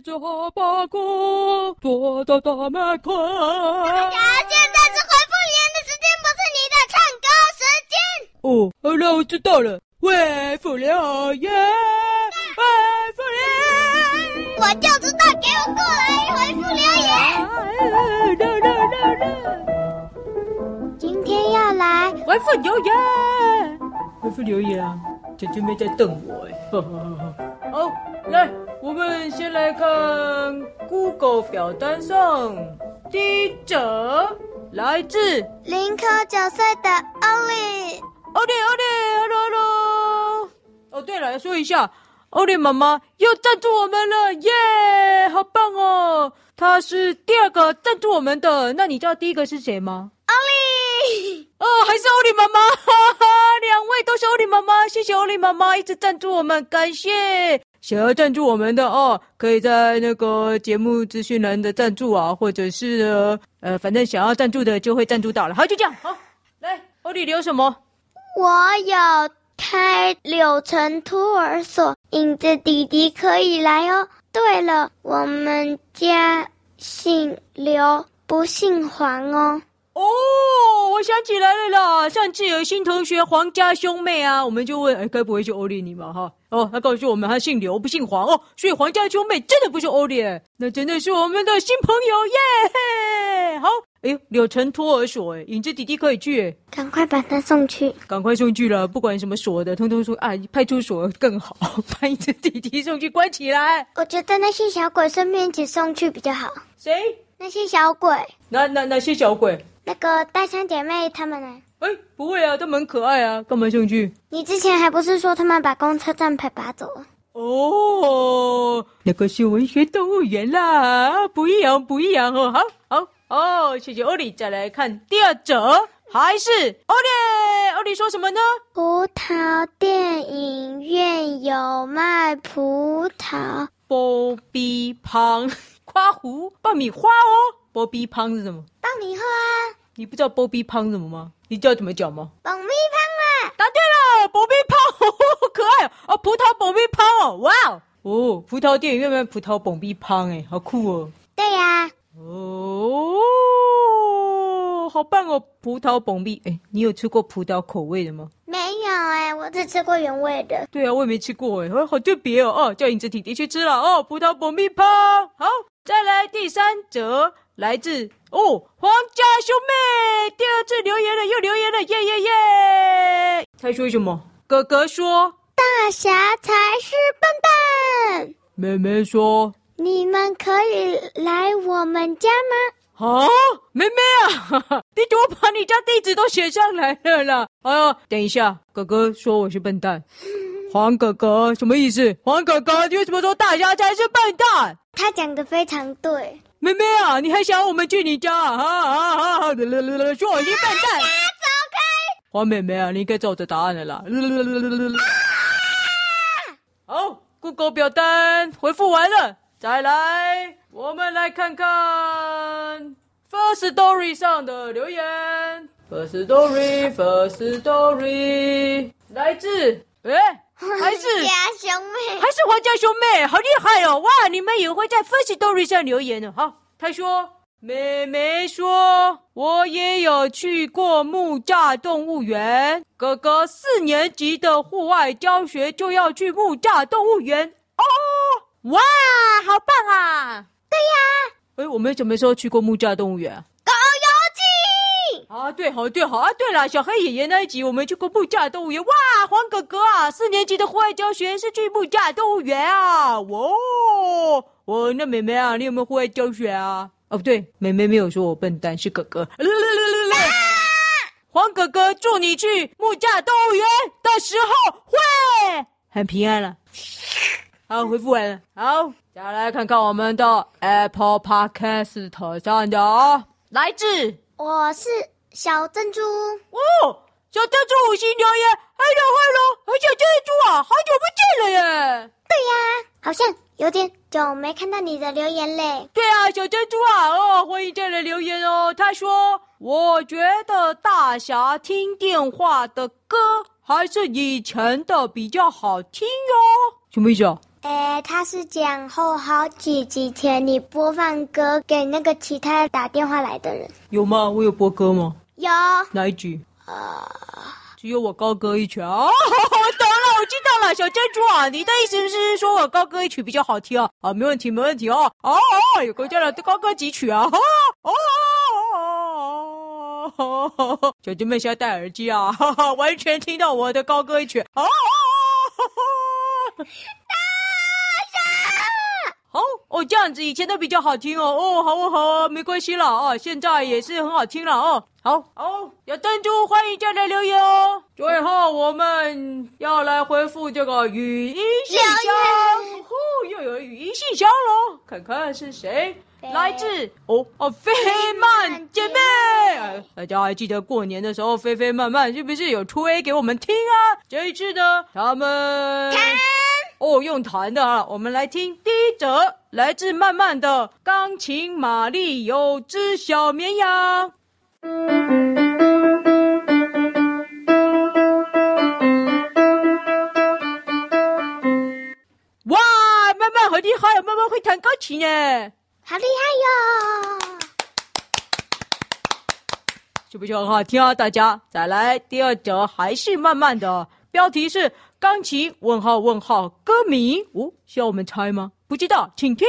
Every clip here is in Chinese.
带着哈巴狗躲到大门口。大家现在是回复留言的时间，不是你的唱歌时间。哦，好了，我知道了。回复留言，回复留言，我就知道，给我过来回复留言。来来来来，今天要来回复留言，回复留言啊！姐姐没在瞪我哎，哈哈哈。好，来，看 Google 表单上第一则，来自林科九岁的欧丽。欧丽，欧丽，hello hello。哦，对了，要说一下，欧丽妈妈又赞助我们了，耶、yeah，好棒哦！她是第二个赞助我们的，那你知道第一个是谁吗？欧丽。哦，还是欧丽妈妈，哈哈，两位都是欧丽妈妈，谢谢欧丽妈妈一直赞助我们，感谢。想要赞助我们的哦，可以在那个节目资讯栏的赞助啊，或者是，呃，反正想要赞助的就会赞助到了。好，就这样，好，来，欧丽留什么？我有开柳橙托儿所，影子弟弟可以来哦。对了，我们家姓刘，不姓黄哦。哦，我想起来了啦，上次有新同学黄家兄妹啊，我们就问，哎，该不会是欧丽你吧？哈，哦，他告诉我们他姓刘，不姓黄哦，所以黄家兄妹真的不是欧丽，那真的是我们的新朋友耶。好。哎呦，柳橙托儿所，哎，影子弟弟可以去，哎，赶快把他送去，赶快送去了，不管什么所的，通通说啊，派出所更好，把影子弟弟送去关起来。我觉得那些小鬼顺便一起送去比较好。谁？那些小鬼？那那那些小鬼？那个大香姐妹他们呢？哎，不会啊，他们很可爱啊，干嘛上去？你之前还不是说他们把公车站牌拔走了？哦，那个是文学动物园啦，不一样，不一样哦，好好。哦，谢谢欧丽。再来看第二者，还是欧丽。欧丽说什么呢？葡萄电影院有卖葡萄。波比胖，夸胡爆米花哦。波比胖是什么？爆米花。你不知道波比胖是什么吗？你知道怎么讲吗？爆米胖啊！答对了，波比胖，好可爱哦。哦，葡萄爆米胖哦，哇哦。哦，葡萄电影院卖葡萄爆米胖，哎，好酷哦。对呀、啊。哦，好棒哦！葡萄膨币，哎，你有吃过葡萄口味的吗？没有哎，我只吃过原味的。对啊，我也没吃过哎，好特别哦！哦，叫影子弟弟去吃了哦，葡萄膨币泡。好，再来第三则，来自哦皇家兄妹，第二次留言了，又留言了，耶耶耶！他说什么？哥哥说大侠才是笨蛋，妹妹说。你们可以来我们家吗？啊，妹妹啊，弟弟，我把你家地址都写上来了啦。哎呀，等一下，哥哥说我是笨蛋。黄哥哥什么意思？黄哥哥，你为什么说大侠才是笨蛋？他讲的非常对。妹妹啊，你还想我们去你家？啊啊啊啊！说我是笨蛋。走开！黄妹妹啊，你应该照着答案了啦。好，Google 表单回复完了。再来，我们来看看 First Story 上的留言。First Story，First Story，来自哎，还是黄家兄妹，还是皇家兄妹，好厉害哦！哇，你们也会在 First Story 上留言呢。好，他说，妹妹说，我也有去过木栅动物园。哥哥四年级的户外教学就要去木栅动物园哦。哇，好棒啊！对呀，哎，我们什么时候去过木栅动物园啊？对，好，对，好啊，对了，小黑爷爷那一集我们去过木架动物园。哇，黄哥哥啊，四年级的户外教学是去木架动物园啊！哇，我那妹妹啊，你有没有户外教学啊？哦，不对，妹妹没有说我笨蛋，是哥哥。来来来来来，黄哥哥，祝你去木架动物园的时候会很平安了。好，回复完了。好，再来看看我们的 Apple Podcast 上的哦，来自我是小珍珠哦，小珍珠五星留言，Hello，Hello，小珍珠啊，好久不见了耶。对呀，好像有点久没看到你的留言嘞。对啊，小珍珠啊，哦，欢迎再来留言哦。他说，我觉得大侠听电话的歌还是以前的比较好听哟。什么意思啊？哎，他是讲后好几几天你播放歌给那个其他打电话来的人。有吗？我有播歌吗？有。哪一集？啊、呃，只有我高歌一曲啊！我懂了，我知道了，小珍珠啊，你的意思是说我高歌一曲比较好听啊？啊，没问题，没问题哦。哦哦，有国家的高歌几曲啊？哦哦哦哦哦！小姐妹现在戴耳机啊，哈哈，完全听到我的高歌一曲。哦哦哦！好哦，这样子以前都比较好听哦。哦，好哦，好啊，没关系了啊，现在也是很好听了哦。好，好，有珍珠，欢迎进来留言哦。最后我们要来回复这个语音信箱，呼，又有语音信箱喽，看看是谁，来自哦哦，菲曼姐妹。大家还记得过年的时候，菲菲曼曼是不是有吹给我们听啊？这一次呢，他们。哦，用弹的啊！我们来听第一则，来自曼曼的钢琴玛丽有只小绵羊。哇，慢慢好厉害，慢慢会弹钢琴耶，好厉害哟！是不是很好听啊？大家再来第二则，还是慢慢的，标题是。钢琴？问号问号，歌名？哦，需要我们猜吗？不知道，请听。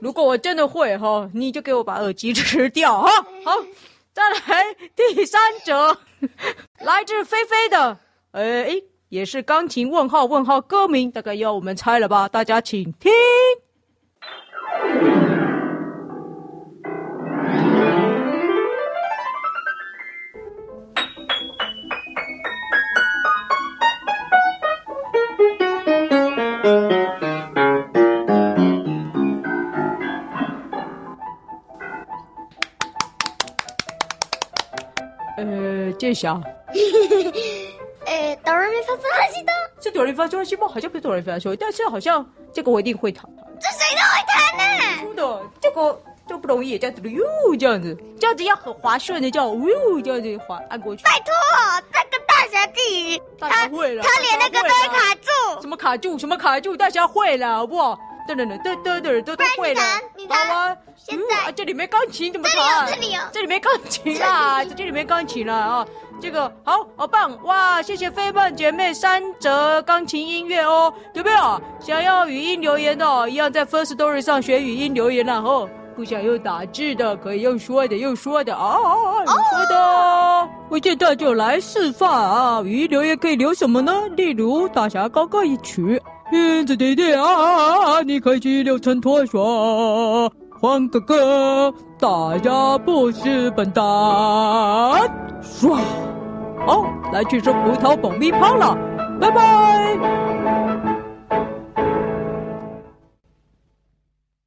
如果我真的会哈，你就给我把耳机吃掉哈。好，再来第三者，来自菲菲的。哎，也是钢琴问号问号歌名，大概要我们猜了吧？大家请听。呃，这下。哆来咪发嗦西哆，是哆来咪发嗦西吗？好像不是哆来咪发嗦，但是好像这个我一定会弹。这谁都会弹呢？真的，这个这不容易，这样子哟，这样子，这样子要很滑顺的，这样哟，这样子滑按过去。拜托，那个大侠自己，大侠会了，他连那个都会卡住。什么卡住？什么卡住？大侠会了，好不好？噔噔噔噔噔噔，都都会了。好啊，现在这里没钢琴怎么弹？这里有，这里有，这里没钢琴啊，这里没钢琴了啊。这个好好棒哇！谢谢飞曼姐妹三折钢琴音乐哦，有没有想要语音留言的？一样在 First Story 上学语音留言了哦。不想用打字的，可以用说的，用说的啊，用说的。哦、我现在就来示范啊！语音留言可以留什么呢？例如大侠高歌一曲，燕子弟弟啊，你可以去留承托说，黄哥哥，大家不是笨蛋，唰，哦，来去吃葡萄蜂蜜泡了，拜拜。